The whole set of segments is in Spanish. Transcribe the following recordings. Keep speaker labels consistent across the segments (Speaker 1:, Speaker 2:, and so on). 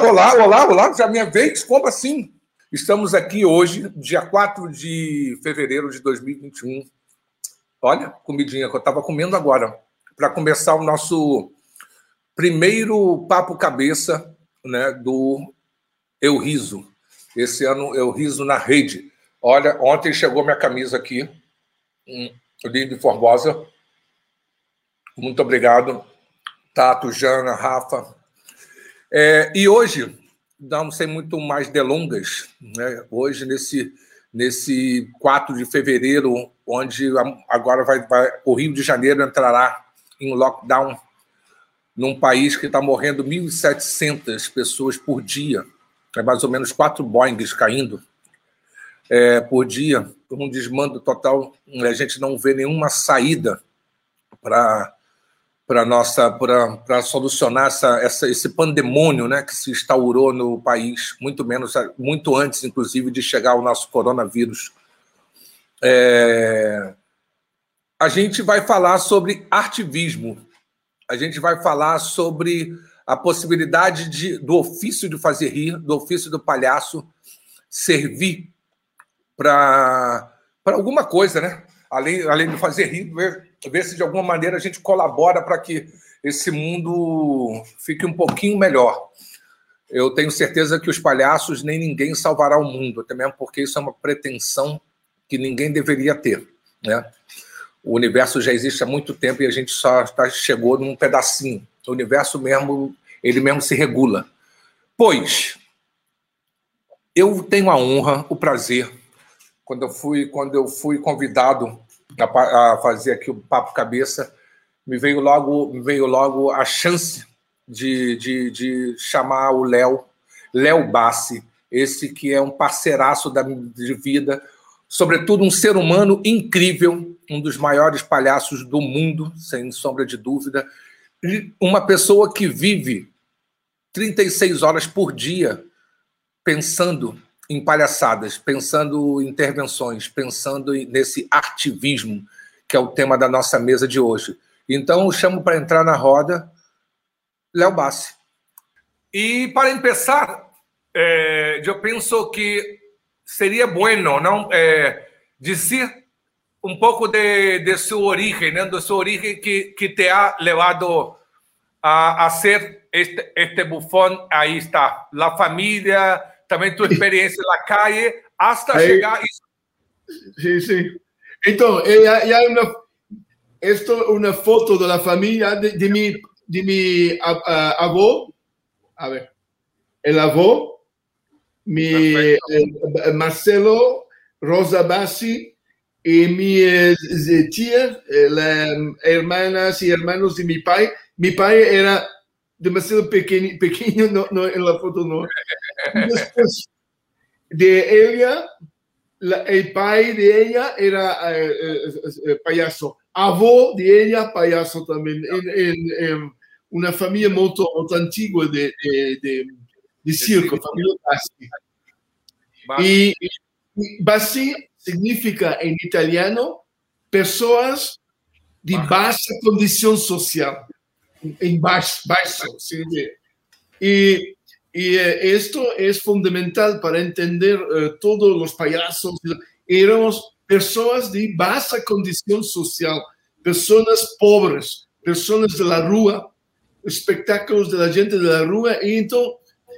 Speaker 1: Olá, olá. Olá, já minha vez? Como assim? Estamos aqui hoje, dia 4 de fevereiro de 2021. Olha, comidinha que eu estava comendo agora, para começar o nosso primeiro papo cabeça né, do Eu Riso. Esse ano Eu Riso na rede. Olha, ontem chegou minha camisa aqui, de Formosa. Muito obrigado Tato, Jana, Rafa. É, e hoje, não sem muito mais delongas, né? hoje, nesse, nesse 4 de fevereiro, onde agora vai, vai, o Rio de Janeiro entrará em lockdown num país que está morrendo 1.700 pessoas por dia, é mais ou menos quatro Boeings caindo é, por dia, um desmando total. A gente não vê nenhuma saída para para nossa para solucionar essa, essa, esse pandemônio né, que se instaurou no país, muito menos muito antes, inclusive, de chegar o nosso coronavírus. É... A gente vai falar sobre ativismo, a gente vai falar sobre a possibilidade de, do ofício de fazer rir, do ofício do palhaço servir para alguma coisa, né? Além, além de fazer rir, ver se de alguma maneira a gente colabora para que esse mundo fique um pouquinho melhor. Eu tenho certeza que os palhaços nem ninguém salvará o mundo, até mesmo porque isso é uma pretensão que ninguém deveria ter, né? O universo já existe há muito tempo e a gente só tá, chegou num pedacinho. O universo mesmo, ele mesmo se regula. Pois eu tenho a honra, o prazer, quando eu fui, quando eu fui convidado a, a fazer aqui o papo cabeça, me veio logo, me veio logo a chance de, de, de chamar o Léo, Léo Bassi, esse que é um parceiraço da, de vida, sobretudo um ser humano incrível, um dos maiores palhaços do mundo, sem sombra de dúvida, e uma pessoa que vive 36 horas por dia pensando em palhaçadas, pensando intervenções, pensando nesse ativismo, que é o tema da nossa mesa de hoje. Então, chamo para entrar na roda Léo Bassi. E, para começar, eh, eu penso que seria bueno não eh, dizer um pouco de, de sua origem, né? de sua origem que, que te ha levado a, a ser este, este bufón. Aí está, a família, também tua experiência na calle, hasta Aí, chegar.
Speaker 2: Sim, sim. Então, e há uma, esto uma foto da família de, de mi, de mi a, ver, el avô, mi eh, Marcelo, Rosa Bassi y mis tías, las hermanas y hermanos de mi pai. Mi pai era demasiado pequeño, pequeño no, no, en la foto no. Después de ella, la, el pai de ella era eh, eh, eh, payaso, avó de ella payaso también, en, en, en una familia muy, muy antigua de, de, de, de circo, familia Bassi. Y, y Bassi significa en italiano personas de baja. condición social. En baixo, ¿sí? Y, y eh, esto es fundamental para entender eh, todos los payasos. Éramos personas de baja condición social, personas pobres, personas de la rúa, espectáculos de la gente de la rúa. Y entonces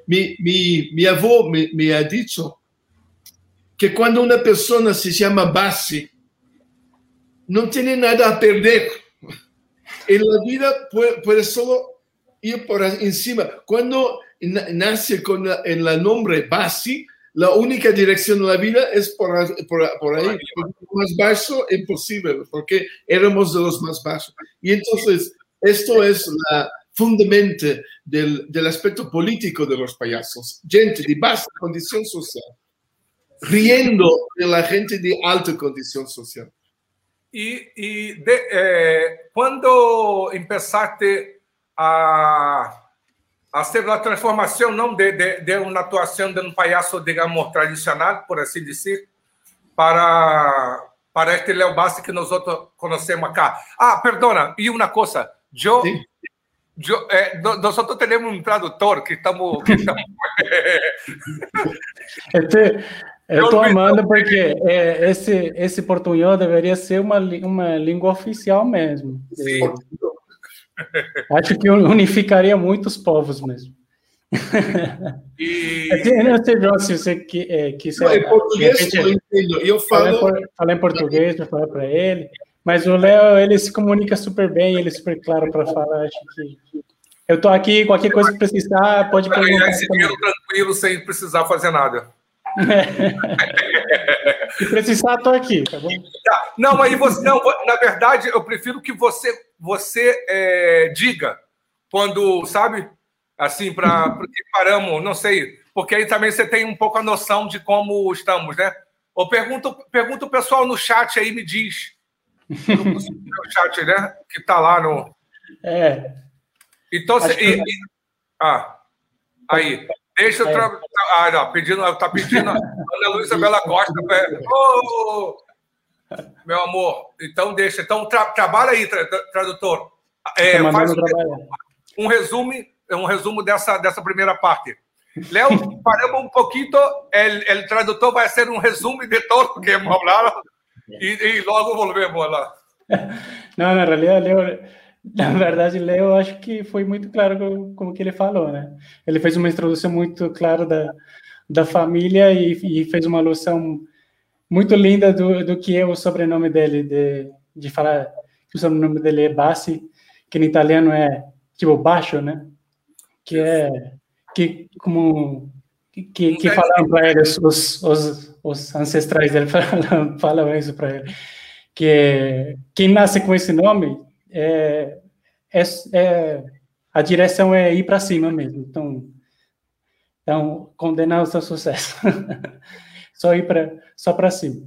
Speaker 2: mi, mi, mi avó me, me ha dicho que cuando una persona se llama Bassi, no tiene nada a perder en la vida puede, solo ir por encima. Cuando nace con en el nombre Basi, la única dirección de la vida es por, por, ahí. Más bajo imposible, porque éramos de los más bajos. Y entonces, esto es la fundamento del, del aspecto político de los payasos. Gente de baja condición social, riendo de la gente de alta condición social.
Speaker 1: E, e de, é, quando começaste a, a ser a transformação não de, de, de uma atuação de um palhaço, digamos, tradicional, por assim dizer, para para este Léo Bassi que nós outros conhecemos acá. Ah, perdona, e uma coisa, eu, yo, eh, nosotros tenemos un traductor que estamos... Que estamos
Speaker 3: este, eu estou amando porque é, esse, esse portunhol deveria ser uma, uma língua oficial mesmo. Sim. Acho que unificaria muitos povos mesmo. E... É não sei, João, se você que, é, quiser.
Speaker 2: Em português, eu entendo. Eu falo.
Speaker 3: Falar em português, para falar para ele. Mas o Léo, ele se comunica super bem, ele é super claro para falar. Acho que. Eu estou aqui, qualquer coisa que precisar, pode
Speaker 1: perguntar. Esse tranquilo, sem precisar fazer nada.
Speaker 3: Se precisar, estou aqui, tá bom? Tá.
Speaker 1: Não, mas você, não, na verdade, eu prefiro que você, você é, diga quando, sabe? Assim, para que paramos, não sei, porque aí também você tem um pouco a noção de como estamos, né? Ou pergunta, pergunta o pessoal no chat aí, me diz. No chat, né? Que tá lá no.
Speaker 3: É.
Speaker 1: Então, você, e, e, ah, aí. Deixa eu. É. Tra... Ah, não, pedindo, tá pedindo. Ana Luísa Bela Costa. Oh, meu amor, então deixa. Então, tra trabalha aí, tra tradutor. É, faz um, um resumo, um resumo dessa, dessa primeira parte. Léo, paramos um pouquinho, o tradutor vai ser um resumo de todo o que falaram e, e logo volvemos lá.
Speaker 3: Não, na realidade, Léo na verdade, Leo, acho que foi muito claro com, com o que ele falou, né? Ele fez uma introdução muito clara da, da família e, e fez uma alusão muito linda do, do que é o sobrenome dele, de, de falar que o sobrenome dele é Bassi, que em italiano é tipo baixo, né? Que é que como que, que falaram para ele os, os, os ancestrais dele falam, falam isso para ele que quem nasce com esse nome é, é, é a direção é ir para cima mesmo. Então, então condenar o seu sucesso. só ir para só para cima.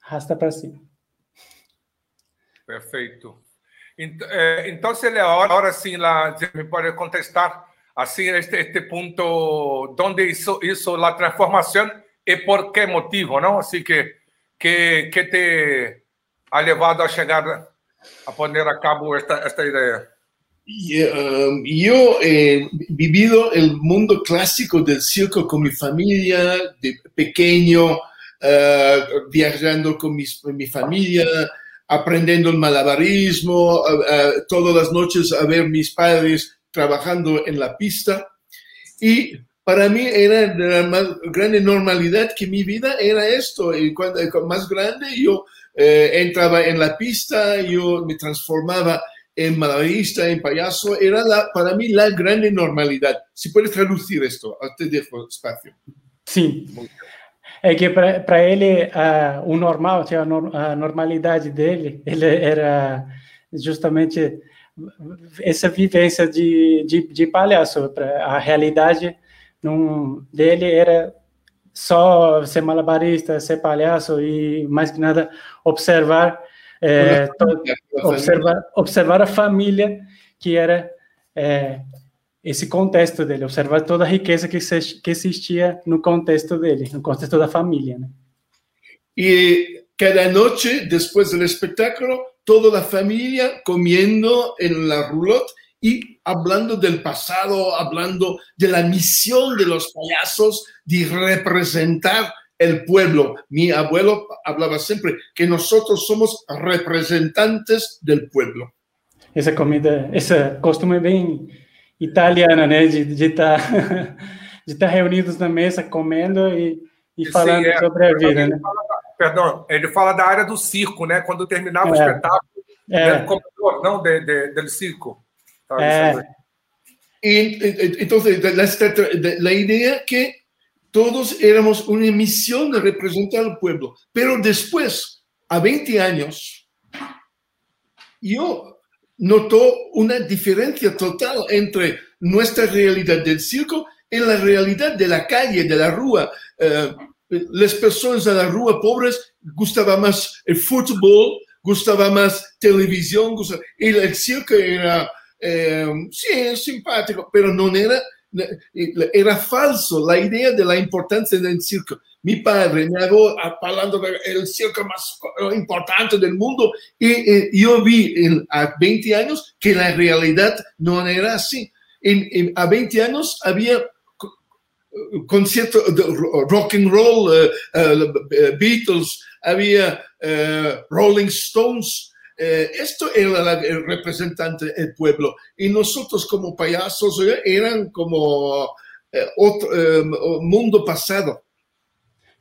Speaker 3: Rasta para cima.
Speaker 1: Perfeito. Eh, então, se ele agora sim lá me pode contestar assim este este onde hizo hizo la transformación por qué motivo, não? Assim que que que te ha levado a chegar a poner a cabo esta, esta idea?
Speaker 2: Um, yo he vivido el mundo clásico del circo con mi familia, de pequeño, uh, viajando con mi familia, aprendiendo el malabarismo, uh, uh, todas las noches a ver mis padres trabajando en la pista. Y para mí era la más grande normalidad que mi vida era esto. Y cuando más grande yo eh, entraba en la pista, yo me transformaba en malabarista, en payaso, era la, para mí la grande normalidad. Si puedes traducir esto, te dejo espacio.
Speaker 3: Sim. É que para ele uh, o normal, a, no, a normalidade dele, ele era justamente essa vivência de, de, de palhaço. A realidade num, dele era só ser malabarista, ser palhaço e mais que nada observar é, observar, observar a família que era é, esse contexto dele, observar toda a riqueza que, se, que existia no contexto dele, no contexto da família. Né?
Speaker 2: E cada noite, depois do espetáculo, toda a família comendo em la roulotte y hablando del pasado, hablando de la misión de los payasos de representar el pueblo. Mi abuelo hablaba siempre que nosotros somos representantes del pueblo.
Speaker 3: Essa comida, essa costume bem italiana, né, de estar tá, de tá reunidos na mesa comendo e, e falando é, sobre a vida, né?
Speaker 1: Perdão, ele fala da área do circo, né? Quando terminava é, o espetáculo, é. Né, não, de, de, del circo.
Speaker 2: Eh. Y, entonces, la, la, idea que todos éramos una misión de representar al pueblo, pero después, a 20 años, yo noto una diferencia total entre nuestra realidad del circo y la realidad de la calle, de la rúa. Eh, las personas de la rúa pobres gustaba más el fútbol, gustaba más televisión, y el circo era eh, sí, es simpático, pero no era, era falso la idea de la importancia del circo. mi padre me hago hablando del circo más importante del mundo y, yo vi a 20 años que la realidad no era así. a 20 años había concierto de rock and roll, eh, eh, Beatles, había eh, Rolling Stones. Esto era el representante del pueblo y nosotros como payasos eran como otro mundo pasado.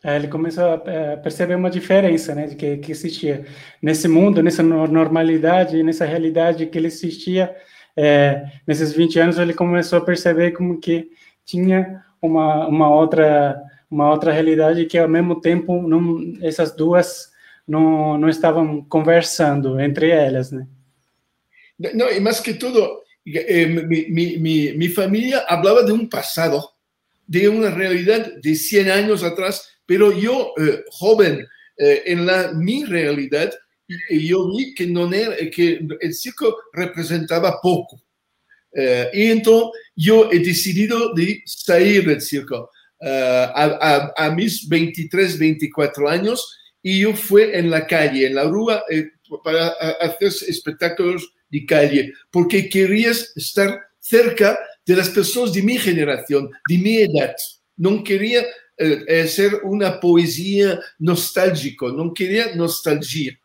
Speaker 3: ele começou a perceber uma diferença né, de que, que existia nesse mundo, nessa normalidade, nessa realidade que ele existia. É, nesses 20 anos, ele começou a perceber como que tinha uma, uma outra uma outra realidade que ao mesmo tempo não, essas duas não, não estavam conversando entre elas, né?
Speaker 2: Não, e mais que tudo, eh, mi, mi, mi, familia hablaba de um passado, de uma realidade de 100 anos atrás, pero yo, eh, joven, eh, la, mi realidad, yo vi que, no era, que el circo representaba poco. Eh, entonces yo he decidido de salir del circo eh, a, a, mis 23, 24 años y yo fui en la calle, en la rúa, eh, para hacer espectáculos de calle, porque quería estar cerca de las personas de mi generación, de mi edad. No quería ser una poesía nostálgico, no quería nostalgia.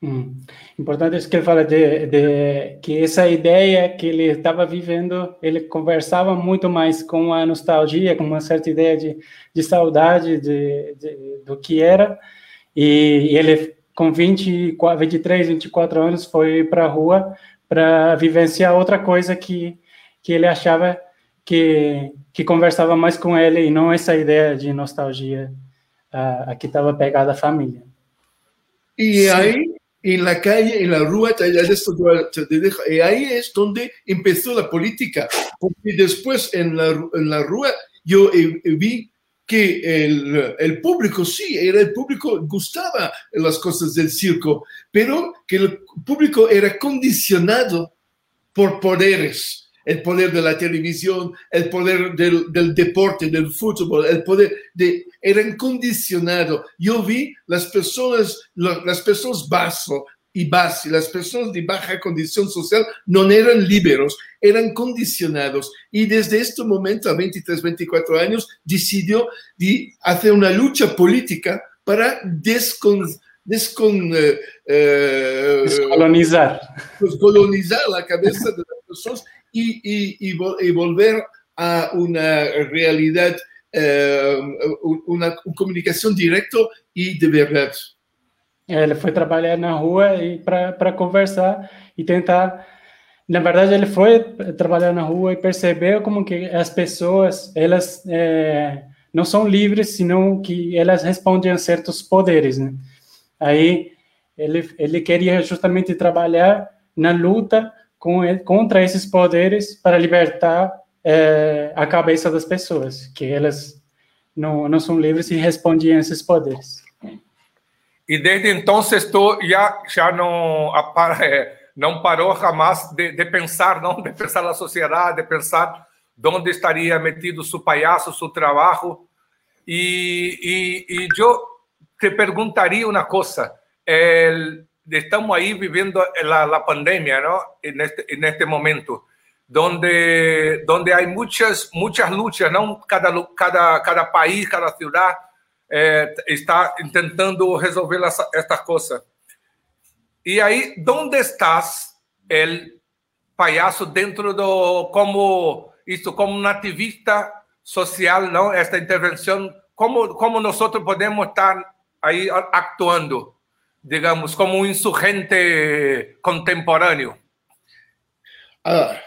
Speaker 3: Hum. Importante isso que ele fala de, de, que essa ideia que ele estava vivendo, ele conversava muito mais com a nostalgia, com uma certa ideia de, de saudade de, de do que era, e, e ele com 24, 23, 24 anos foi para a rua para vivenciar outra coisa que, que ele achava que, que conversava mais com ele e não essa ideia de nostalgia a, a que estava pegada à família.
Speaker 2: E Sim. aí en la calle, en la rúa, y ahí es donde empezó la política, porque después en la, en la rúa yo eh, eh, vi que el, el, público, sí, era el público, gustaba las cosas del circo, pero que el público era condicionado por poderes el poder de la televisión, el poder del, del, deporte, del fútbol, el poder de... Eran condicionados. Yo vi las personas, las personas bajo y base, las personas de baja condición social no eran liberos, eran condicionados. Y desde este momento, a 23, 24 años, decidió de hacer una lucha política para descon, descon, eh,
Speaker 3: eh, descolonizar.
Speaker 2: descolonizar la cabeza de las personas y, volver a una realidad, eh, una, comunicación directa y de verdad.
Speaker 3: Ele foi trabalhar na rua e para conversar e tentar. Na verdade, ele foi trabalhar na rua e percebeu como que as pessoas elas é, não são livres, senão que elas respondem a certos poderes, né? Aí ele ele queria justamente trabalhar na luta com, contra esses poderes para libertar é, a cabeça das pessoas, que elas não, não são livres e respondem a esses poderes.
Speaker 1: E desde então tu já já não não parou jamais de, de, pensar, não, de pensar na sociedade, de pensar onde estaria metido seu palhaço, seu trabalho. E, e, e eu te perguntaria uma coisa: el, estamos ahí viviendo la, la pandemia, ¿no? En este, en este momento, donde, donde hay muchas, muchas luchas, ¿no? Cada, cada, cada país, cada ciudad eh, está intentando resolver las, estas cosas. Y ahí, ¿dónde estás el payaso dentro de como esto, como un activista social, ¿no? Esta intervención, ¿cómo, cómo nosotros podemos estar ahí actuando? Digamos, como un insurgente contemporáneo?
Speaker 2: Ah,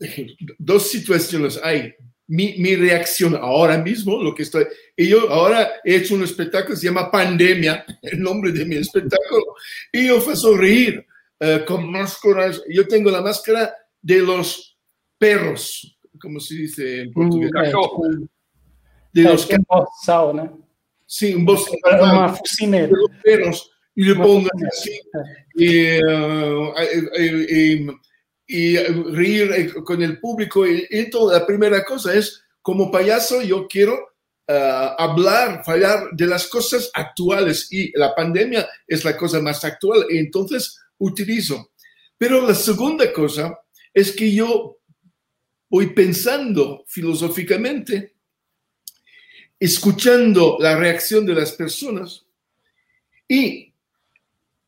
Speaker 2: dos situaciones hay. Mi, mi, reacción ahora mismo, lo que estoy, y yo ahora he hecho un espectáculo se llama Pandemia, el nombre de mi espectáculo, y yo fue sonreír uh, con máscaras. Yo tengo la máscara de los perros, como se dice en portugués.
Speaker 3: Mm, de los que... ¿no?
Speaker 2: Sí, un bosque.
Speaker 3: Una De
Speaker 2: los perros y le pongo así y, y, reír con el público. Y, y la primera cosa es, como payaso, yo quiero uh, hablar, fallar de las cosas actuales y la pandemia es la cosa más actual y entonces utilizo. Pero la segunda cosa es que yo voy pensando filosóficamente, escuchando la reacción de las personas y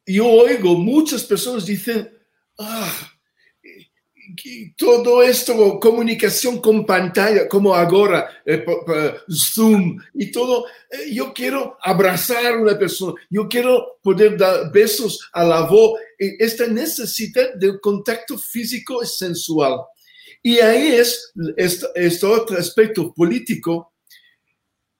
Speaker 2: yo oigo muchas personas dicen, ah, todo esto, comunicación con pantalla, como ahora, eh, Zoom y todo, eh, yo quiero abrazar a una persona, yo quiero poder dar besos a la voz. Esta necesidad del contacto físico y sensual. Y ahí es este, otro aspecto político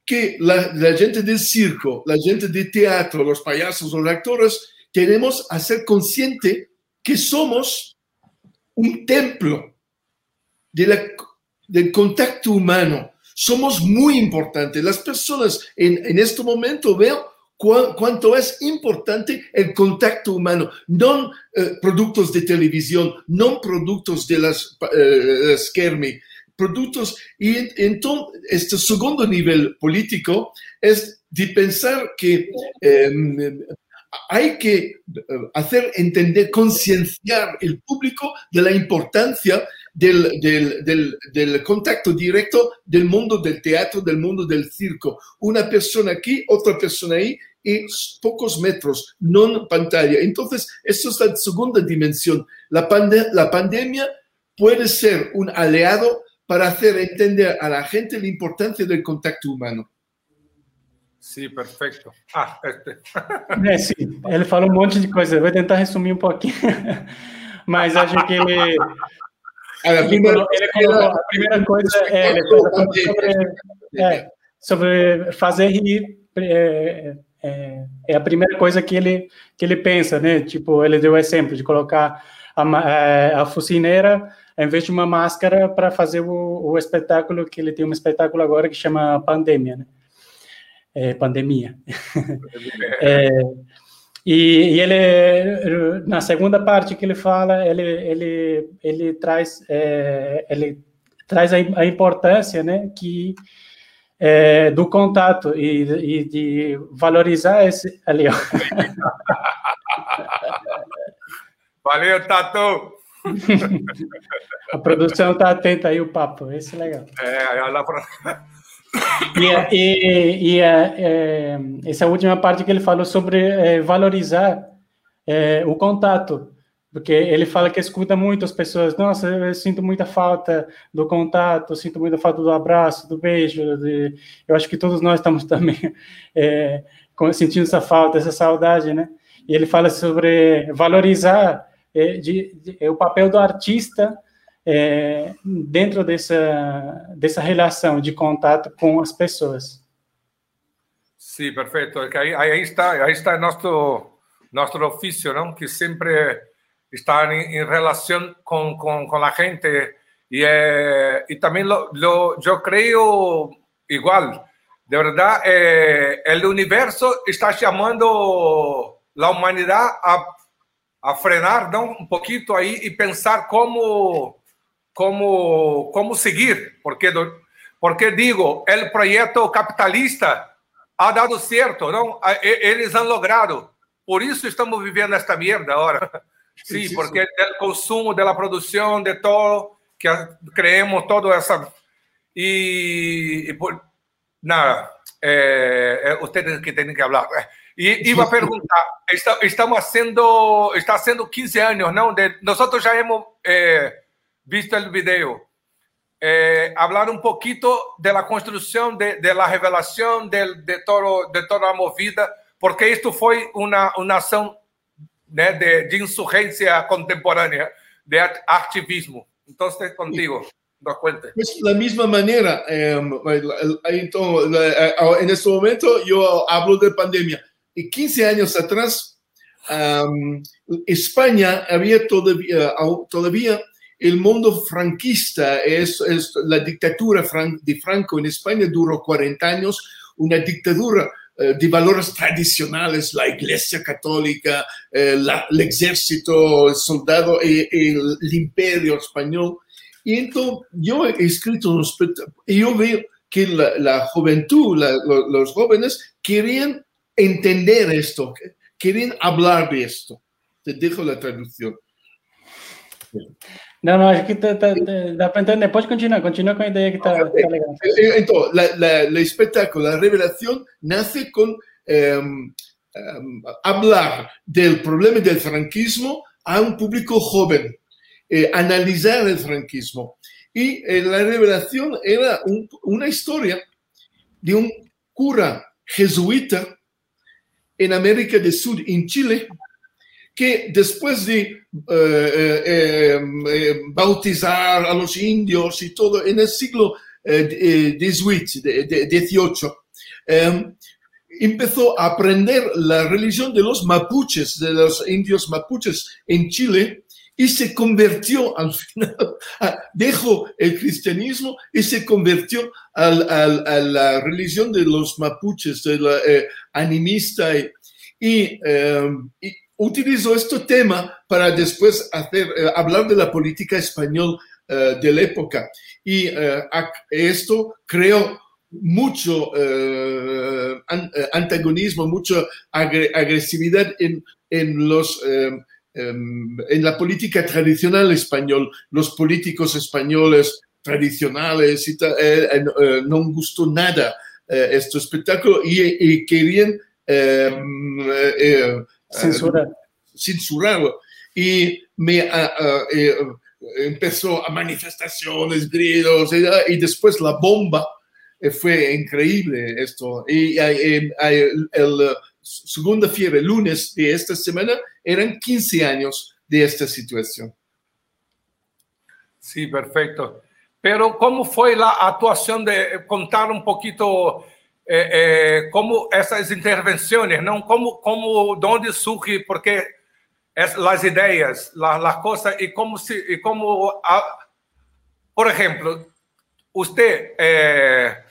Speaker 2: que la, la, gente del circo, la gente de teatro, los payasos, los actores, tenemos a ser consciente que somos un templo del contacto humano. Somos muy importantes. Las personas en, este momento veo cuánto es importante el contacto humano, no eh, productos de televisión, no productos de las, uh, productos. Y entonces, este segundo nivel político es de pensar que em, hay que eh, hacer entender, concienciar el público de la importancia del, contacto directo del mundo del teatro, del mundo del circo. Una persona aquí, otra persona ahí y pocos metros, no pantalla. Entonces, eso es la segunda dimensión. La pandemia puede ser un aliado para hacer entender a la gente la importancia del contacto humano.
Speaker 1: Sim, perfeito. Ah,
Speaker 3: este. é, sim, ele falou um monte de coisa. Eu vou tentar resumir um pouquinho. Mas acho que ele. A primeira, ele colocou, a primeira coisa é, ele sobre, é, sobre fazer rir. É, é, é, a primeira coisa que ele, que ele pensa, né? Tipo, ele deu o exemplo de colocar a, é, a em vez de uma máscara para fazer o, o espetáculo, que ele tem um espetáculo agora que chama Pandemia, né? É, pandemia. é, e, e, ele, na segunda parte que ele fala, ele, ele, ele traz, é, ele traz a, a, importância, né, que é, do contato e, e, de valorizar esse ali. Ó.
Speaker 1: Valeu, Tatu!
Speaker 3: a produção está atenta aí o papo, esse é legal.
Speaker 1: É, olha para
Speaker 3: E, e, e é, essa última parte que ele falou sobre é, valorizar é, o contato, porque ele fala que escuta muito as pessoas. Nossa, eu sinto muita falta do contato, sinto muita falta do abraço, do beijo. De... Eu acho que todos nós estamos também é, sentindo essa falta, essa saudade, né? E ele fala sobre valorizar é, de, de, o papel do artista é, dentro dessa, dessa relação de contato com as pessoas.
Speaker 1: Sim, perfeito. Aí, aí está, aí está nosso nosso ofício, não? Que sempre está em, em relação com, com, com a gente e é, e também lo, lo, eu creio igual. De verdade, é, o universo está chamando a humanidade a, a frenar, não, um pouquinho aí e pensar como como, como seguir, porque, porque digo, o projeto capitalista ha dado certo, não? Eles han logrado. Por isso estamos vivendo esta merda agora. Sim, sí, porque do consumo, da produção, de todo, que creemos toda essa. E, e por, nada, é, ustedes que têm que falar. E iba a perguntar, está, estamos sendo, está sendo 15 anos, não? De, nós já hemos. Eh, visto el video, eh, hablar un poquito de la construcción, de, de la revelación de, de, todo, de toda la movida, porque esto fue una, una acción né, de, de insurgencia contemporánea, de activismo. Entonces, contigo. nos cuente.
Speaker 2: Pues la misma manera, eh, entonces, en este momento yo hablo de pandemia. Y 15 años atrás, um, España había todavía, todavía el mundo franquista, es, la dictadura de Franco en España duró 40 años, una dictadura eh, de valores tradicionales, la iglesia católica, eh, el ejército, el soldado, y, el imperio español. Y entonces yo he escrito, y yo veo que la, juventud, los jóvenes querían entender esto, querían hablar de esto. Te dejo la traducción.
Speaker 3: No, no, es que te, te, te, entender. Puedes continuar, continúa con la idea que está, está legal.
Speaker 2: Entonces, el espectáculo, la revelación, nace con em, em, hablar del problema del franquismo a un público joven, eh, analizar el franquismo. Y eh, la revelación era una historia de un cura jesuita en América del Sur, en Chile, que después de eh, eh, eh, bautizar a los indios y todo en el siglo XVIII, empezó a aprender la religión de los mapuches, de los indios mapuches en Chile, y se convirtió al final, dejó el cristianismo y se convirtió a la religión de los mapuches, de la animista. Y, utilizó este tema para después eh, hablar de la política española eh, de la época. Y eh, esto creó mucho antagonismo, mucha agresividad en, en los... Em, en la política tradicional español, los políticos españoles tradicionales y no gustó nada este espectáculo y, querían em,
Speaker 3: Censurar.
Speaker 2: censurarlo. Y me eh, empezó a manifestaciones, gritos, y, después la bomba. Eh, fue increíble esto. Y el, el segunda fiebre, lunes de esta semana, eran 15 años de esta situación.
Speaker 1: Sí, perfecto. Pero ¿cómo fue la actuación de contar un poquito é, é, como essas intervenções, não como como de onde surge, porque as ideias, as coisas e como se e como, a, por exemplo, você é,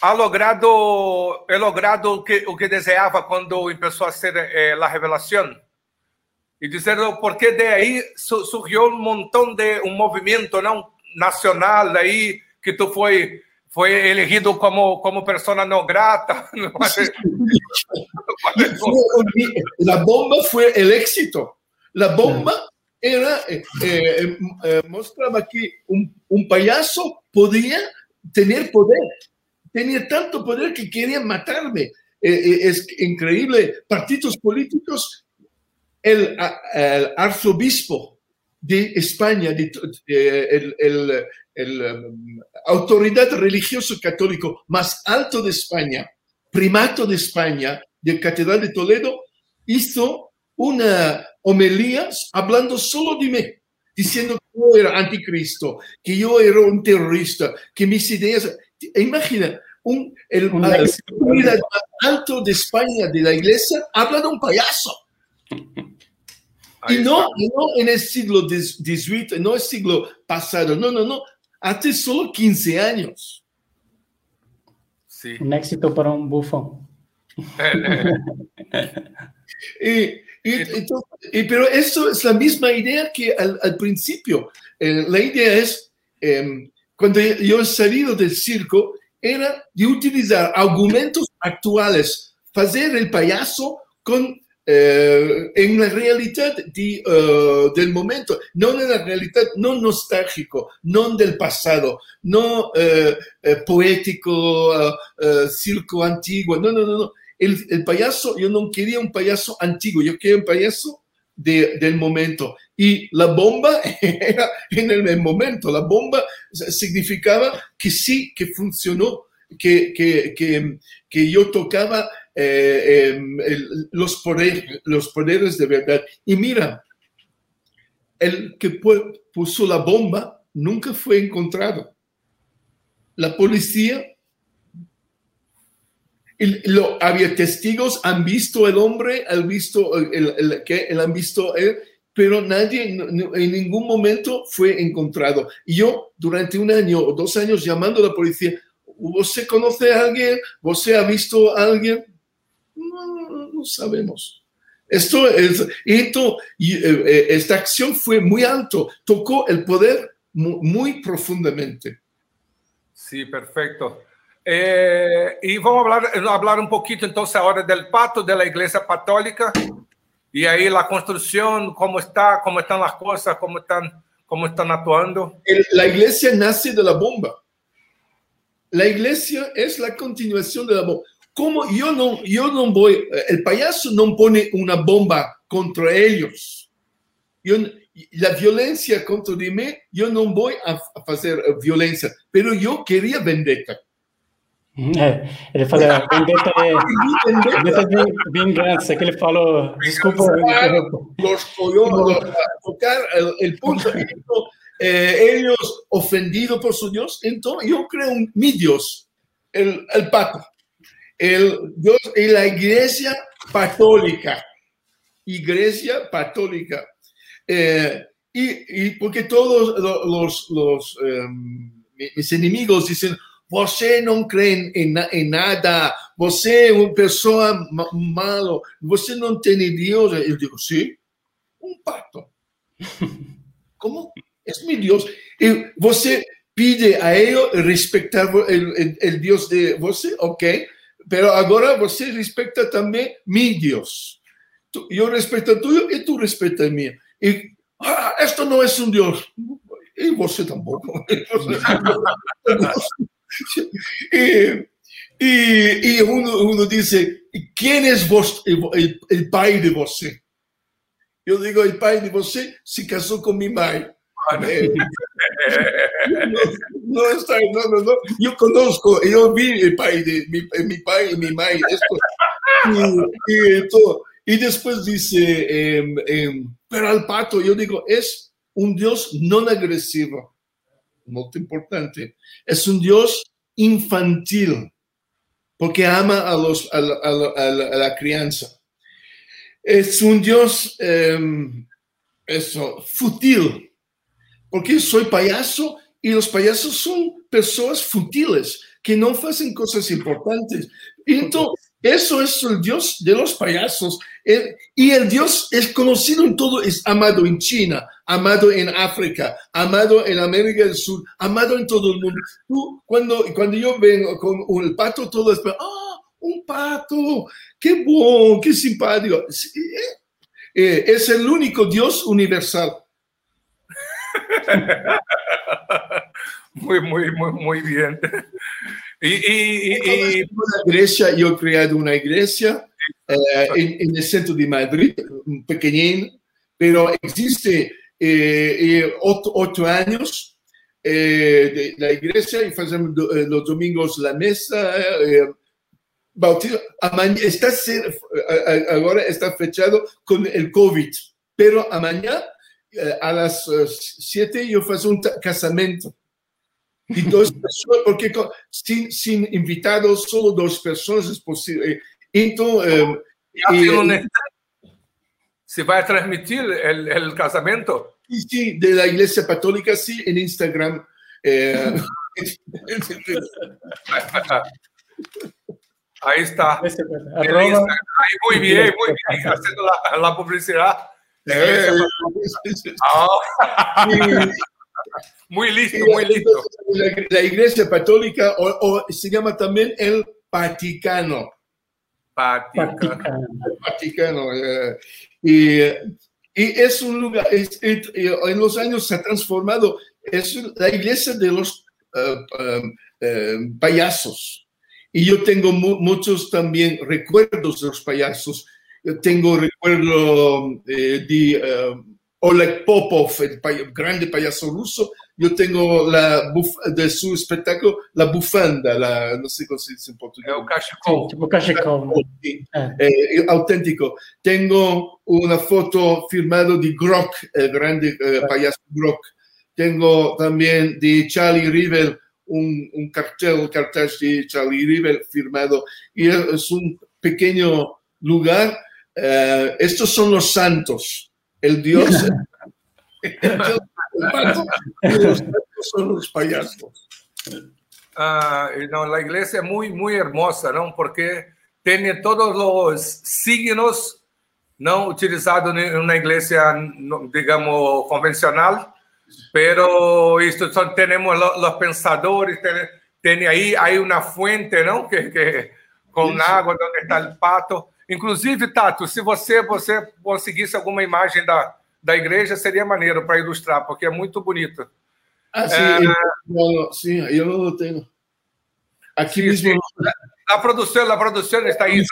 Speaker 1: ha logrado é logrado o que o que desejava quando começou a ser é, a revelação e dizer porque de aí surgiu um montão de um movimento não nacional aí que tu foi fue elegido como, como persona no grata.
Speaker 2: La bomba fue el éxito. La bomba era, eh, eh, eh, mostraba que un, un, payaso podía tener poder. Tenía tanto poder que querían matarme. es increíble. Partidos políticos, el, el arzobispo de España, de, el, el, el um, autoridad religioso católico más alto de España, primato de España, de Catedral de Toledo, hizo una homilía hablando solo de mí, diciendo que yo era anticristo, que yo era un terrorista, que mis ideas... Imagina, un, el, autoridad más alto de España de la iglesia habla de un payaso. Y no, no en el siglo XVIII, no el siglo pasado, no, no, no, hace solo 15 años.
Speaker 3: Sí. Un éxito para un bufón.
Speaker 2: y, pero eso es la misma idea que al, principio. Eh, la idea es, em, cuando yo he salido del circo, era de utilizar argumentos actuales, hacer el payaso con eh, en la realidad de, uh, del momento, no en la realidad no nostálgico, no del pasado, no uh, poético, circo antiguo, no, no, no. El, payaso, yo no quería un payaso antiguo, yo quería un payaso de, del momento. Y la bomba era en el, el momento, la bomba significaba que sí, que funcionó, que, que, que, que yo tocaba eh, em, los, poderes, los poderes de verdad. Y mira, el que puso la bomba nunca fue encontrado. La policía, lo, había testigos, han visto el hombre, han visto, el, que han visto él, pero nadie en ningún momento fue encontrado. Y yo durante un año o dos años llamando a la policía, ¿usted conoce a alguien? ¿Usted ha visto a alguien? No, sabemos. Esto es, esto, eh, eh, esta acción fue muy alto, tocó el poder muy, profundamente.
Speaker 1: Sí, perfecto. Eh, y vamos a hablar, hablar un poquito entonces ahora del pacto de la Iglesia Católica y ahí la construcción, cómo está, cómo están las cosas, cómo están, cómo están actuando.
Speaker 2: La iglesia nace de la bomba. La iglesia es la continuación de la bomba. Como yo no, yo no voy, el payaso no pone una bomba contra ellos. Yo, la violencia contra mí, yo no voy a hacer violencia, pero yo quería vendetta.
Speaker 3: É, ele fala, vendetta é, vendetta é vingança, que ele falou, desculpa.
Speaker 2: Tocar el, el punto, eh, ellos ofendidos por su Dios, entonces yo creo un, mi Dios, el, el Papa, el Dios y la Iglesia Católica, Iglesia Católica, eh, y, y, porque todos los, los um, mis enemigos dicen, você não crê em, em, nada, você é uma pessoa malo, você não tem Deus. Eu digo, sim, um pato. Como? É meu Deus. E você pede a ele respeitar o Deus de você, ok? Pero agora você respeita também meu Deus. Eu respeito o tuyo e tu respeita o meu. E, ah, esto não é um Deus. E você tampouco. uno, uno, dice, ¿quién es vos, el, el, el pai de você? Yo digo, el pai de você se casó con mi madre. No, está, no, no, no, Yo conozco, yo vi el de mi, mi pai y mi madre. Esto, y después dice, eh, eh, pero al pato, yo digo, es un Dios no agresivo muy importante. Es un Dios infantil, porque ama a, los, a, la, crianza. Es un Dios em, eso, fútil, porque soy payaso y los payasos son personas futiles que no hacen cosas importantes. Entonces, eso es el Dios de los payasos. y el Dios es conocido en todo, es amado en China, amado en África, amado en América del Sur, amado en todo el mundo. Tú, cuando, cuando yo vengo con un pato, todo es, ah, un pato, qué bueno, qué simpático. Eh, es el único Dios universal.
Speaker 1: Muy, muy, muy, muy bien. Y, y, y,
Speaker 2: iglesia, yo he creado una iglesia eh, en, en, el centro de Madrid, pequeñín, pero existe eh, ocho, ocho, años eh, de la iglesia y hacemos los domingos la mesa. bautizo, está, ahora está fechado con el COVID, pero a mañana a las 7 yo hago un casamiento. Y dos personas, porque sin, sin, invitados, solo dos personas es posible. Entonces,
Speaker 1: eh, ¿Se va a transmitir el, el, casamiento?
Speaker 2: Sí, sí, de la Iglesia Católica, sí, en Instagram. Eh,
Speaker 1: Ahí está. Ahí, muy bien, muy bien, haciendo la, la publicidad. Eh, oh. Muy listo, muy listo.
Speaker 2: La, Iglesia Católica, o, se llama también el Vaticano.
Speaker 1: Vaticano.
Speaker 2: Vaticano. Eh, y, y, es un lugar, en los años se ha transformado, es la iglesia de los uh, payasos. Y yo tengo muchos también recuerdos de los payasos. Yo tengo recuerdo eh, de Oleg Popov, el grande payaso ruso, yo tengo la de su espectáculo la bufanda, la, no sé cómo se dice en portugués.
Speaker 3: El cachecol.
Speaker 2: Ah. Eh, auténtico. Tengo una foto firmada de Grock, el grande eh, payaso Grock. Tengo también de Charlie Rivel, un, un cartel, cartel de Charlie Rivel firmado. Y es un pequeño lugar. Eh, estos son los santos. El Dios. el Dios son los payasos.
Speaker 1: Ah, no, la iglesia es muy, muy hermosa, ¿no? Porque tiene todos los signos no utilizados en una iglesia, digamos, convencional, pero esto son, tenemos los, los pensadores, tem aí, aí uma fuente, não? Que, que, com Isso. água, onde está o pato. Inclusive, Tato, se você, você conseguisse alguma imagem da, da igreja, seria maneiro para ilustrar, porque é muito bonito.
Speaker 2: Ah, sim, é... eu, sim, eu não tenho. Aqui sim, mesmo. Sim.
Speaker 1: A produção, a produção está aí.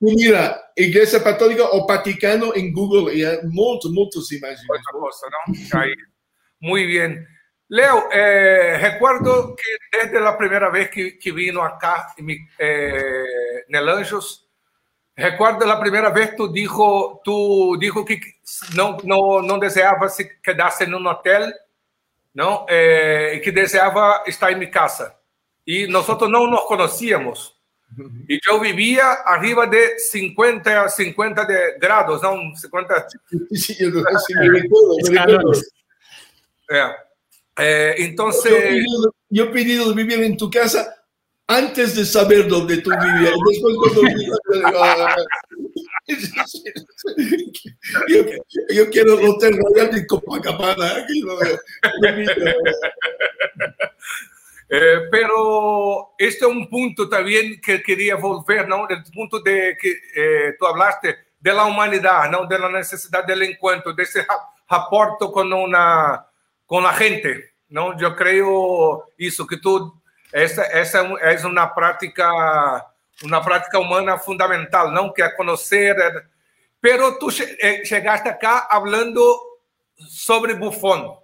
Speaker 2: Mira, Igreja Católica o Vaticano em Google, e é muito, muitas imagens.
Speaker 1: Outra coisa, não? Aí. Muito bem. Leo, eh, recuerdo que desde la primera vez que, que vino acá eh, en el Anjos, recuerdo la primera vez tú dijo, tú dijo que no, no, no deseaba quedarse en un hotel, ¿no? Eh, y que deseaba estar en mi casa. Y nosotros no nos conocíamos. Y yo vivía arriba de 50, 50 de grados, ¿no? 50... Sí, yo, sí, me recuerdo, me recuerdo. Yeah. Eh, entonces. Yo he, pedido,
Speaker 2: yo he, pedido, vivir en tu casa antes de saber dónde tú vivías. Después, cuando. yo, yo quiero el Hotel Royal de Copacabana.
Speaker 1: Eh, pero este es un punto también que quería volver, ¿no? El punto de que eh, tú hablaste de la humanidad, ¿no? De la necesidad del encuentro, de ese rapport con una com a gente. Não, eu creio isso que tu essa essa é uma prática uma prática humana fundamental, não que é conhecer. Pero tu eh, chegaste acá falando sobre Buffon,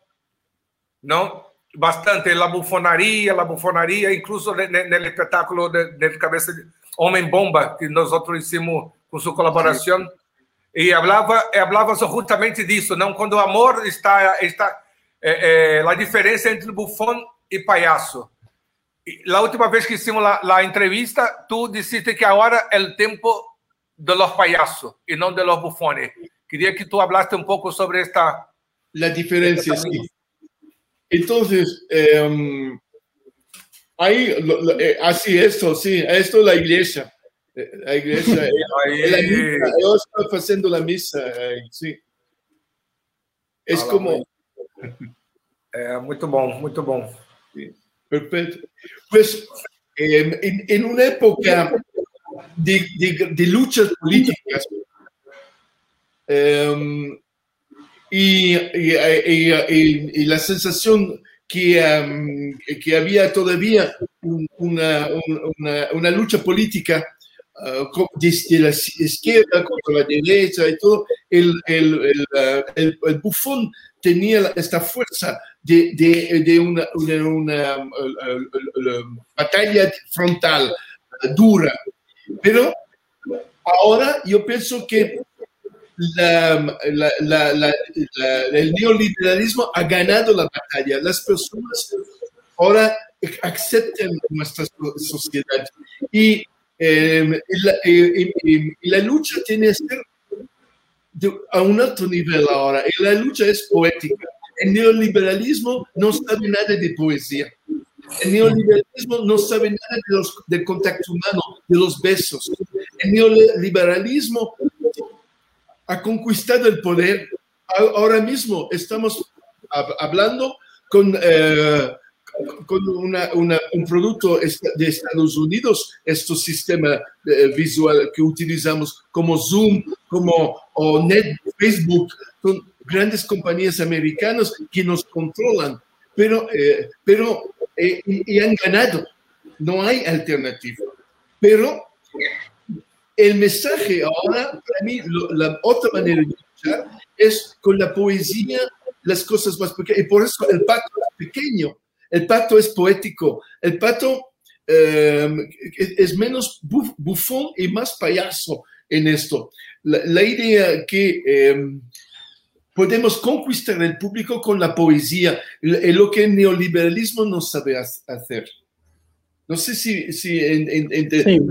Speaker 1: não? Bastante a bufonaria, a bufonaria, incluso no espetáculo de, de cabeça de Homem Bomba que nós outros hicimos com sua colaboração e falava falava justamente disso, não? Quando o amor está está é, é, a diferença entre bufão e palhaço. A última vez que hicimos a entrevista, tu disseste que agora é o tempo de los payasos e não de los bufones. Queria que tu hablaste um pouco sobre esta...
Speaker 2: La diferencia, sí. Entonces, eh, ahí, lo, lo, eh, así esto, sí, esto es la iglesia. La iglesia, ahí. la misa, yo estoy haciendo la misa, eh, sí. Es como...
Speaker 1: É, muito bom, muito bom.
Speaker 2: Perfeito. Pues, em, em uma época de, de, de luchas políticas, um, y, y, y, y, la sensación que, um, que había todavía una, una, una lucha política uh, desde la izquierda contra la derecha y todo, el, el, el, el, el bufón tenía esta fuerza de, de, de una, una, una, una, batalla frontal dura. Pero ahora yo pienso que la, el neoliberalismo ha ganado la batalla. Las personas ahora aceptan nuestra sociedad y, eh, y la lucha tiene que ser a un alto nivel ahora. Y la lucha es poética. El neoliberalismo no sabe nada de poesía. El neoliberalismo no sabe nada de los, del contacto humano, de los besos. El neoliberalismo ha conquistado el poder. Ahora mismo estamos hablando con eh, con un producto de Estados Unidos, este sistema eh, visual que utilizamos como Zoom, como o Net, Facebook, son grandes compañías americanas que nos controlan, pero, eh, pero eh, y, han ganado. No hay alternativa. Pero el mensaje ahora, para mí, la otra manera de luchar es con la poesía, las cosas más pequeñas. Y por eso el pacto es pequeño el pato es poético. El pato eh, es menos bufón y más payaso en esto. La, idea que eh, podemos conquistar el público con la poesía, es lo que el neoliberalismo no sabe hacer. Não sei se. se.
Speaker 3: Sim,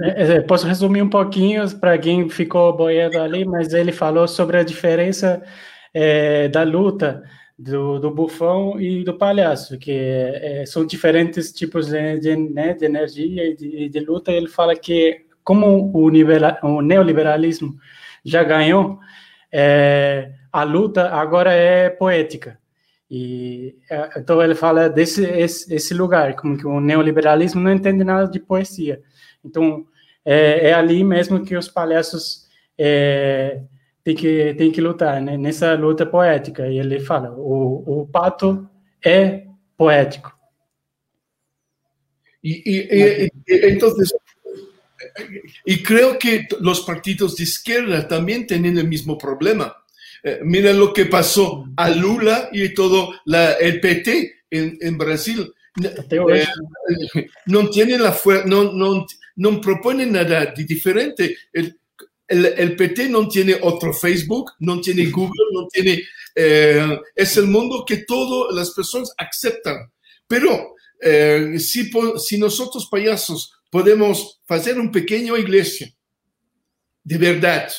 Speaker 3: posso resumir um pouquinho para quem ficou boiando ali, mas ele falou sobre a diferença é, da luta do, do bufão e do palhaço, que é, são diferentes tipos de, de, né, de energia e de, de, luta. Ele fala que, como o, o neoliberalismo já ganhou, é, a luta agora é poética. E então ele fala desse esse, esse, lugar, como que o neoliberalismo não entende nada de poesia. Então é, é ali mesmo que os palhaços é, têm que tem que lutar, né? Nessa luta poética. E ele fala, o, o pato é poético.
Speaker 2: E, e, e, entonces, y creo que los partidos de izquierda también tienen el mismo problema. Eh, mira lo que pasó a Lula y todo la, el PT en, en Brasil. Eh, no tienen la no, no, no proponen nada de diferente. El, el, el, PT no tiene otro Facebook, no tiene Google, no tiene... Eh, es el mundo que todas las personas aceptan. Pero eh, si, si nosotros payasos podemos hacer un pequeño iglesia de verdad,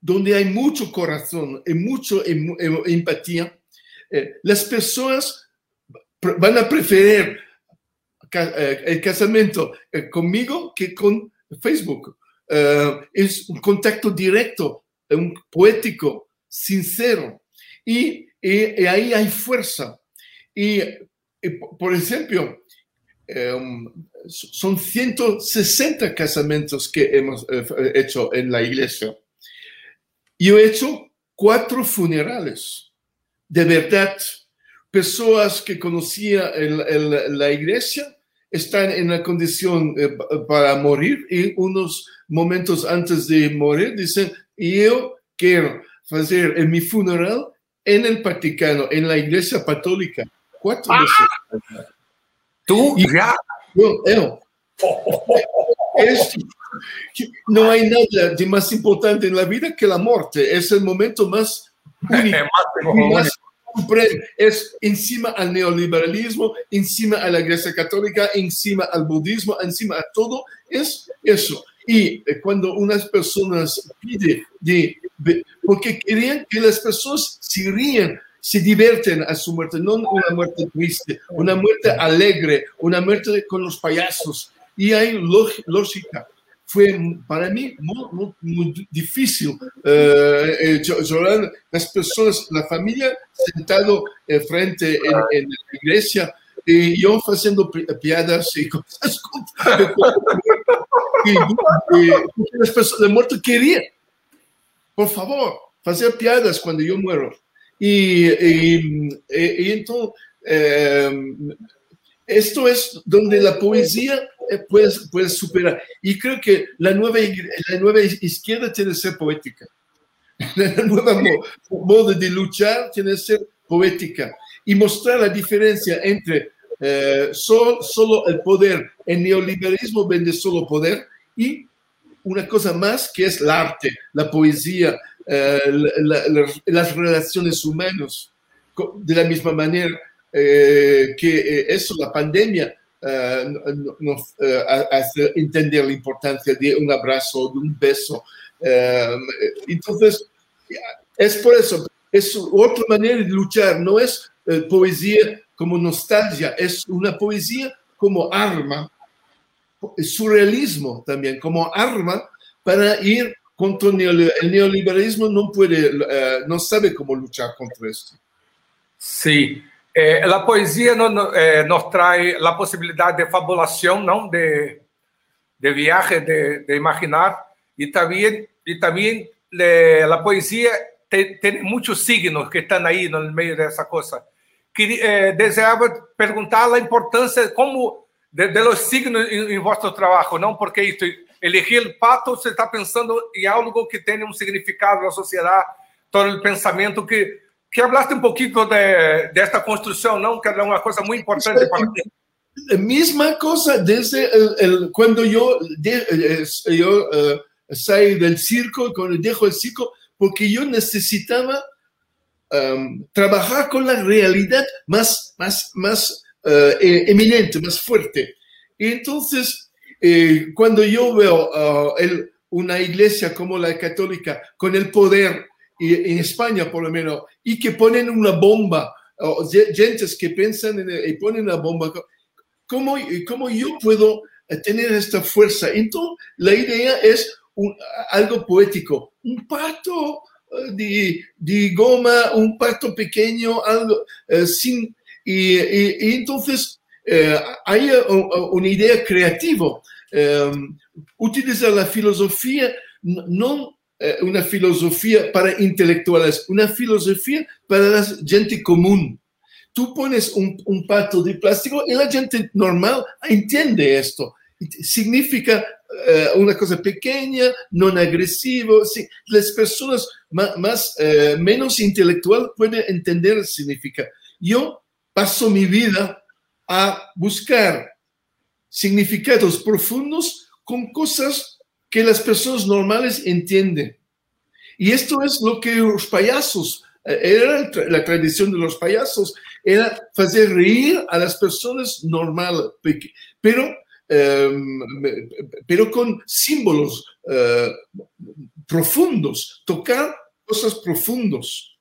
Speaker 2: donde hay mucho corazón y mucha em, em, empatía, eh, las personas van a preferir el casamiento conmigo que con Facebook. Es un contacto directo, un poético, sincero. Y, ahí hay fuerza. Y, por ejemplo, son 160 casamientos que hemos hecho en la iglesia. Yo he hecho cuatro funerales, de verdad. Personas que conocía en, la iglesia están en la condición eh, para morir y unos momentos antes de morir dicen, yo quiero hacer en mi funeral en el Vaticano, en la iglesia católica. Cuatro
Speaker 1: veces. ¿Tú? ya.
Speaker 2: Yo, no hay nada de más importante en la vida que la muerte. Es el momento más más Es encima al neoliberalismo, encima a la Iglesia Católica, encima al budismo, encima a todo. Es eso. Y eh, cuando unas personas piden de, porque querían que las personas se ríen, se divierten a su muerte, no una muerte triste, una muerte alegre, una muerte con los payasos. Y hay lógica fue para mí muy, muy, difícil eh, eh llorar las personas, la familia sentado eh, frente en, en, la iglesia y yo haciendo piadas y cosas y, y, las personas de muerto querían, por favor, hacer piadas cuando yo muero. Y, y, y entonces, eh, esto es donde la poesía eh, puedes, puedes superar. Y creo que la nueva, la nueva izquierda tiene que ser poética. La nueva modo de luchar tiene que ser poética y mostrar la diferencia entre eh, solo, solo el poder, el neoliberalismo vende solo poder y una cosa más que es el arte, la poesía, eh, las relaciones humanas. De la misma manera que eso, la pandemia, eh, nos eh, hace entender la importancia de un abrazo, de un beso. Eh, entonces, es por eso, es otra manera de luchar, no es poesía como nostalgia, es una poesía como arma, surrealismo también, como arma para ir contra el neoliberalismo, no puede, no sabe cómo luchar contra esto.
Speaker 1: Sí, É, a poesia no, é, nos traz a possibilidade de fabulação, não de, de viagem, de, de imaginar, e também, e também é, a poesia tem, tem, muitos signos que estão aí no meio dessa coisa. Que, é, desejava perguntar a importância como de, de los signos em, em vosso trabalho, não porque isso, elegir o pato, você está pensando em algo que tenha um significado na sociedade, todo o pensamento que que hablaste un poquito de, de, esta construcción, ¿no? Que es una cosa muy importante para ti.
Speaker 2: Misma cosa desde el, el, cuando yo, de, yo uh, salí del circo, cuando dejo el circo, porque yo necesitaba um, trabajar con la realidad más, más, más uh, eminente, más fuerte. Y entonces, eh, cuando yo veo uh, el, una iglesia como la católica con el poder y en España por lo menos, y que ponen una bomba, o gentes que piensan en, y ponen una bomba, ¿cómo, ¿cómo yo puedo tener esta fuerza? Entonces, la idea es un, algo poético. Un pato de, de goma, un pato pequeño, algo sin... Y, y, entonces hay una idea creativa. utilizar la filosofía no una filosofía para intelectuales, una filosofía para la gente común tú pones un, pato de plástico y la gente normal entiende esto. Significa eh, una cosa pequeña, no agresivo. las personas más, eh, menos intelectual pueden entender significa. Yo paso mi vida a buscar significados profundos con cosas que las personas normales entienden. Y esto es lo que los payasos era la tradición de los payasos, era hacer reír a las personas normales, pero, em, pero con símbolos eh, profundos, tocar cosas profundos.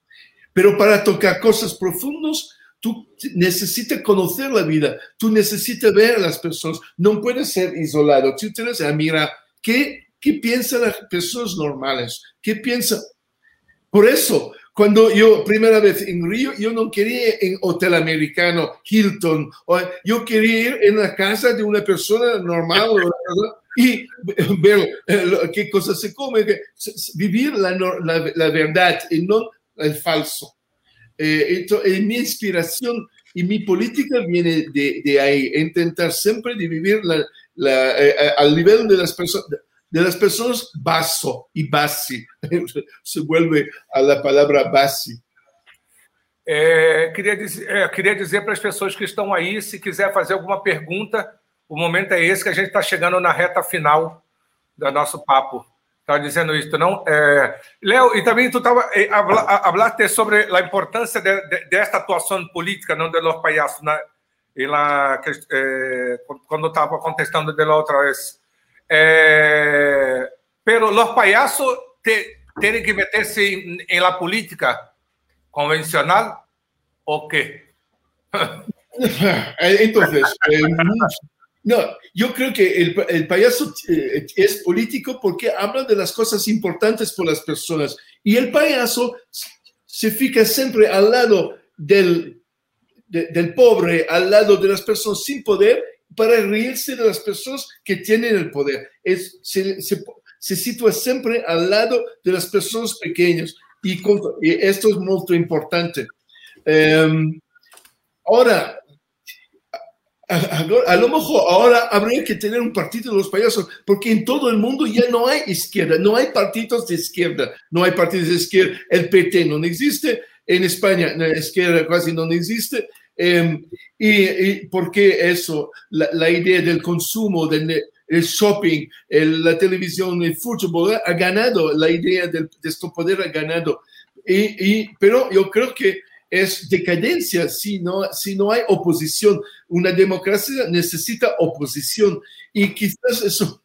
Speaker 2: Pero para tocar cosas profundos, tú necesitas conocer la vida, tú necesitas ver a las personas, no puedes ser isolado. Tú tienes que mirar qué, qué piensan las personas normales, qué piensan. Por eso, cuando yo, primera vez en Río, yo no quería en hotel americano, Hilton, yo quería ir en la casa de una persona normal y ver eh, qué cosas se come, vivir la, la, verdad y no el falso. Eh, entonces, mi inspiración y mi política viene de, de ahí, intentar siempre de vivir la, eh, al nivel de las personas, de las personas y. Se vuelve a la palavra basi.
Speaker 1: É, queria, dizer, é, queria dizer para as pessoas que estão aí, se quiser fazer alguma pergunta, o momento é esse que a gente está chegando na reta final do nosso papo. Estava dizendo isso, não? É, Léo, e também tu estava eh, hablaste sobre a importância de, de, desta atuação política, não de los payasos, na, la, eh, quando estava contestando de la outra vez. É, pero los payasos te, tienen que meterse en, en, la política convencional o qué?
Speaker 2: Entonces, eh, no, yo creo que el, el payaso eh, es político porque habla de las cosas importantes por las personas y el payaso se fija siempre al lado del, de, del pobre, al lado de las personas sin poder para reírse de las personas que tienen el poder. Es, se, se, se sitúa siempre al lado de las personas pequeñas y, y esto es muy importante. Um, ahora, a, lo mejor ahora habría que tener un partido de los payasos, porque en todo el mundo ya no hay izquierda, no hay partidos de izquierda, no hay partidos de izquierda, el PT no existe, en España la izquierda casi no existe, eh, y, y, porque eso, la, la, idea del consumo, del el shopping, el, la televisión, el fútbol, ha ganado, la idea del, de esto poder ha ganado. Y, y, pero yo creo que es decadencia si no, si no hay oposición. Una democracia necesita oposición y quizás eso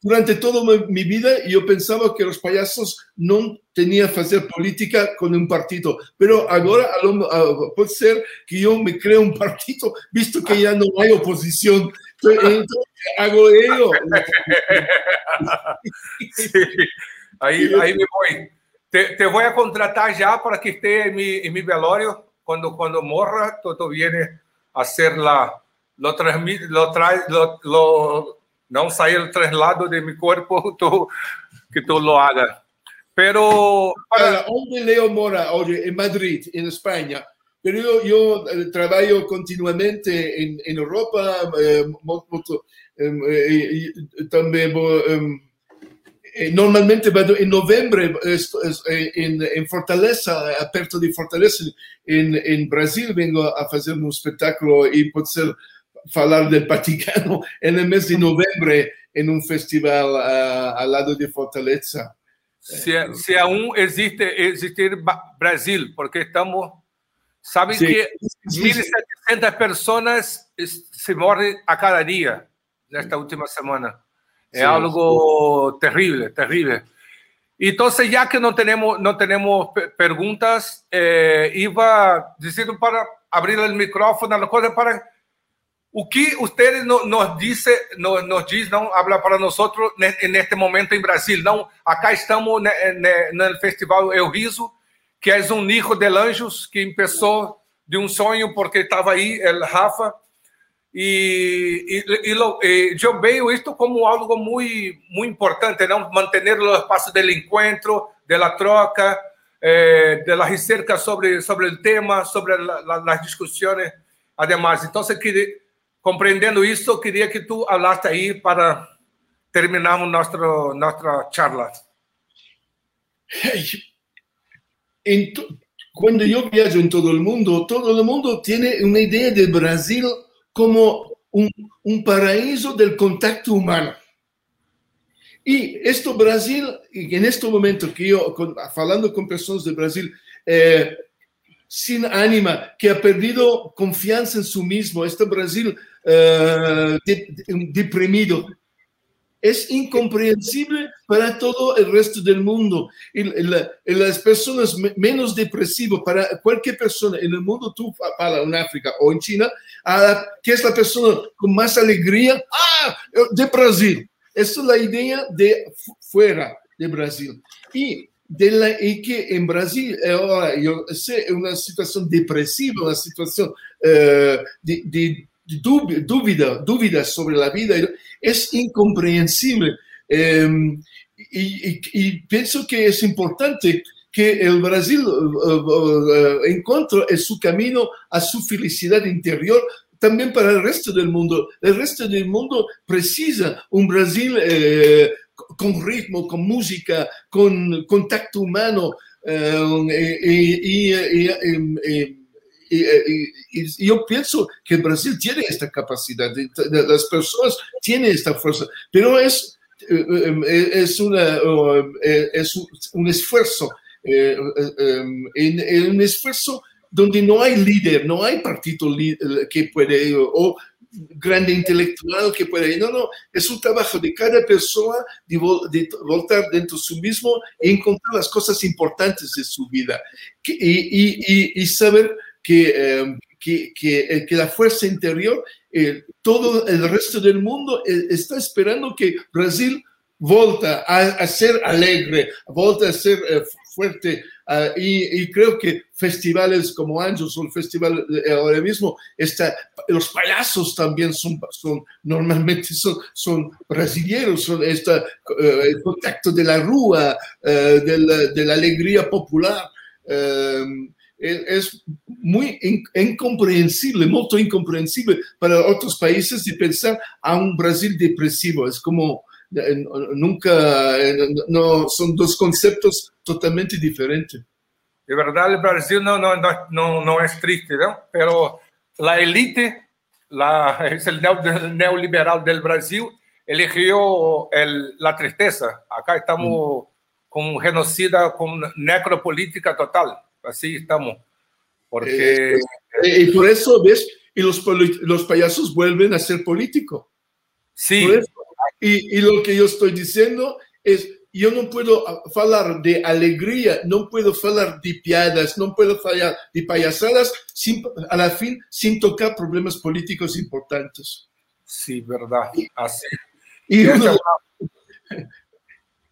Speaker 2: durante toda mi vida yo pensaba que los payasos no tenían que hacer política con un partido, pero ahora puede ser que yo me creo un partido, visto que ya no hay oposición. Entonces, hago ello.
Speaker 1: Sí, ahí, ahí me voy. Te, te, voy a contratar ya para que esté en mi, en mi velorio. Cuando, cuando morra, tú vienes a hacer la, lo, lo, trae, lo, lo não sair traslado de mi cuerpo que tú lo hagas. Pero
Speaker 2: para... ¿Dónde Leo mora hoy? En Madrid, en España. Pero yo, eh, trabajo continuamente en, Europa, eh, molto, eh, también eh, normalmente vado in novembre in, in Fortaleza, aperto di Fortaleza in, in Brasil, vengo a fare un spettacolo e poter falar del Vaticano en el mes de noviembre en un festival uh, al lado de Fortaleza.
Speaker 1: Se, se aún existe existir Brasil, porque estamos, saben sí, que sí, 1.700 personas se mueren a cada día nesta última semana. Sí, algo sí. terrible, terrible. Entonces, ya que no tenemos, no tenemos perguntas, eh, iba diciendo para abrir el micrófono, la cosa para O que ustedes no, nos dice, no, nos diz, não habla para nós neste momento em Brasil? Não, acá estamos no Festival Eu Riso, que é um Nico de Anjos que começou de um sonho porque estava aí, Rafa, e, e, e, eu vejo isto como algo muito, muito importante, não? manter o espaço do encontro, da troca, eh, da recerca sobre, sobre o tema, sobre as discussões, además. Então, queria, compreendendo isso, queria que tu falaste aí para terminarmos nossa nossa charla.
Speaker 2: Quando eu viajo em todo o mundo, todo o mundo tem uma ideia de Brasil como un, un paraíso del contacto humano. Y esto Brasil, en este momento que yo, con, hablando con personas de Brasil, eh, sin ánima, que ha perdido confianza en sí mismo, este Brasil eh, de, de, deprimido, es incomprensible para todo el resto del mundo. Y las personas menos depresivas, para cualquier persona en el mundo, tú para en África o en China, que es la persona con más alegría, ah, de Brasil. Esa es la idea de fuera de Brasil. Y, de la, y que en Brasil, ahora yo sé, una situación depresiva, una situación de, de dúvida, dúvidas sobre la vida, es incomprensible. Eh, y, pienso que es importante que el Brasil uh, uh, encuentre su camino a su felicidad interior también para el resto del mundo. El resto del mundo precisa un Brasil eh, con ritmo, con música, con contacto humano. Eh, y y, yo pienso que Brasil tiene esta capacidad, las personas tienen esta fuerza, pero es, eh, eh, es, una, eh, es un esfuerzo, en, un esfuerzo donde no hay líder, no hay partido que puede, o grande intelectual que puede, no, no, es un trabajo de cada persona de, de voltar dentro de sí mismo y encontrar las cosas importantes de su vida. Y, y, y saber Em, que, que, eh, que, la fuerza interior, eh, todo el resto del mundo eh, está esperando que Brasil volta a, ser alegre, volta a ser fuerte. Ah, y, creo que festivales como Anjos o el festival ahora mismo, está, los payasos también son, son normalmente son, son brasileños, son este, el contacto de la rúa, de, la, de, la, alegría popular. Es muy incomprensible, muy incomprensible para otros países de pensar a un Brasil depresivo. Es como eh, nunca, eh, no, son dos conceptos totalmente diferentes.
Speaker 1: De verdad, el Brasil no, no, no, no es triste, ¿no? Pero la élite, la, es el neoliberal del Brasil, eligió el, la tristeza. Acá estamos mm. con genocida, con necropolítica total. Así estamos. Porque...
Speaker 2: Eh, eh, y por eso, ¿ves? Y los, los payasos vuelven a ser políticos.
Speaker 1: Sí.
Speaker 2: Y, y, lo que yo estoy diciendo es, yo no puedo hablar de alegría, no puedo hablar de piadas, no puedo hablar de payasadas sin, a la fin sin tocar problemas políticos importantes.
Speaker 1: Sí, verdad. Así.
Speaker 2: Y uno,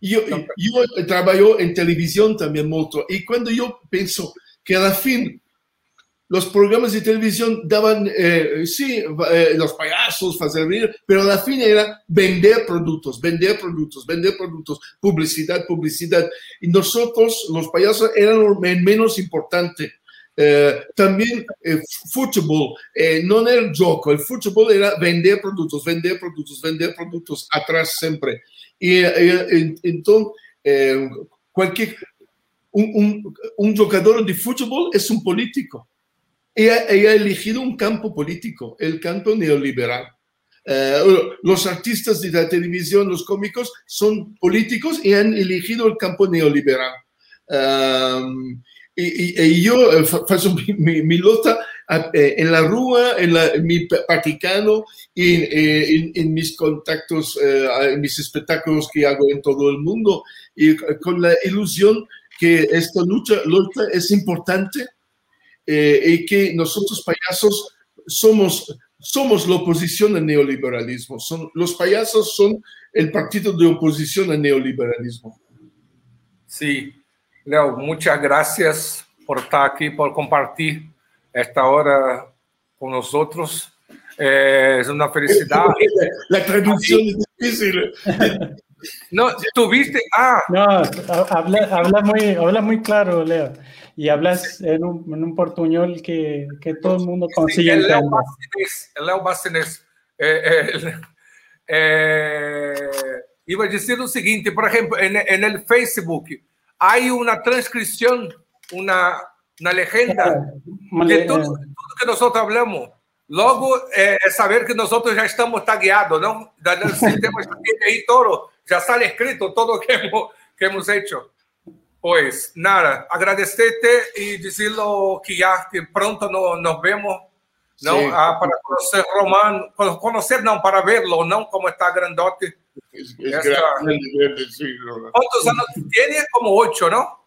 Speaker 2: yo, yo trabajo en televisión también mucho y cuando yo pienso que a la fin los programas de televisión daban, eh, sí, eh, los payasos, hacer reír, pero a la fin era vender productos, vender productos, vender productos, publicidad, publicidad. Y nosotros, los payasos, eran menos importante. Eh, también el fútbol, no era el joco, el fútbol era vender productos, vender productos, vender productos, atrás siempre. Y entonces, cualquier, un, un, jugador de fútbol es un político. Y ha, elegido un campo político, el campo neoliberal. Eh, los artistas de la televisión, los cómicos, son políticos y han elegido el campo neoliberal. Y, y, yo eh, faço mi, mi, lota eh, en la rúa, en, la, en mi Vaticano y en, en, mis contactos, en mis espectáculos que hago en todo el mundo, y con la ilusión que esta lucha, lucha es importante eh, y que nosotros payasos somos somos la oposición al neoliberalismo. Son, los payasos son el partido de oposición al neoliberalismo.
Speaker 1: Sí, Leo, muchas gracias por estar aquí, por compartir esta hora con nosotros. Eh, es una felicidad.
Speaker 2: La traducción es difícil.
Speaker 1: No, tuviste. Ah.
Speaker 3: No, habla, habla, muy, habla muy claro, Leo. Y hablas en un, en un portuñol que, que, todo el mundo consigue.
Speaker 1: Sí, el Leo Bacinés. El Leo Bacinés. Eh, eh, eh, iba a decir lo siguiente, por ejemplo, en, en el Facebook hay una transcripción, una, una legenda de todo, todo que nosotros hablamos. Logo, é, é, saber que nós já estamos tagueados, não? No sistema aí todo, já está escrito todo o que hemos, que hemos hecho. Pois, nada, agradecerte e dizer que já que pronto no, nos vemos, não? Ah, para conhecer Romano, conhecer não, para verlo, não como está grandote. Es, es Esta... grande, sí, ¿Cuántos años tiene? Como ocho, ¿no?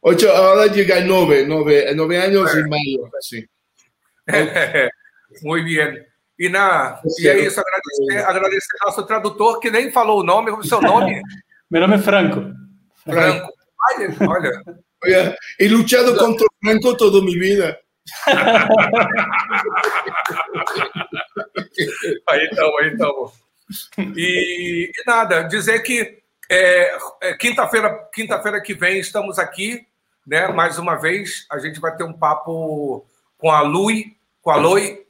Speaker 2: Ocho, ahora llega a nueve, nueve, nueve años y medio, sí.
Speaker 1: Muy bien. E na, e é isso, agradecer, agradecer ao nosso tradutor, que nem falou o nome, o seu nome?
Speaker 3: Meu nome é Franco.
Speaker 1: Franco. Olha, olha.
Speaker 2: Olha, he luchado contra o Franco toda minha vida.
Speaker 1: aí estamos, aí estamos. E, e, nada, dizer que é, é, quinta-feira quinta-feira que vem estamos aqui, né? Mais uma vez, a gente vai ter um papo com a Lui, com a Loi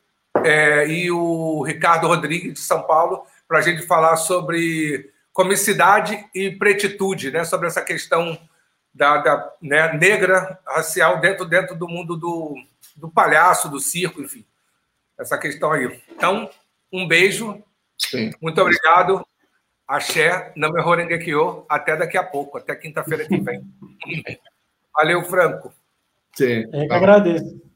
Speaker 1: é, e o Ricardo Rodrigues, de São Paulo, para a gente falar sobre comicidade e pretitude, né? sobre essa questão da, da né, negra racial dentro, dentro do mundo do, do palhaço, do circo, enfim. Essa questão aí. Então, um beijo. Sim. Muito obrigado. Axé, Name Horengekyo. Até daqui a pouco, até quinta-feira que vem. Valeu, Franco.
Speaker 3: Sim. Eu que agradeço.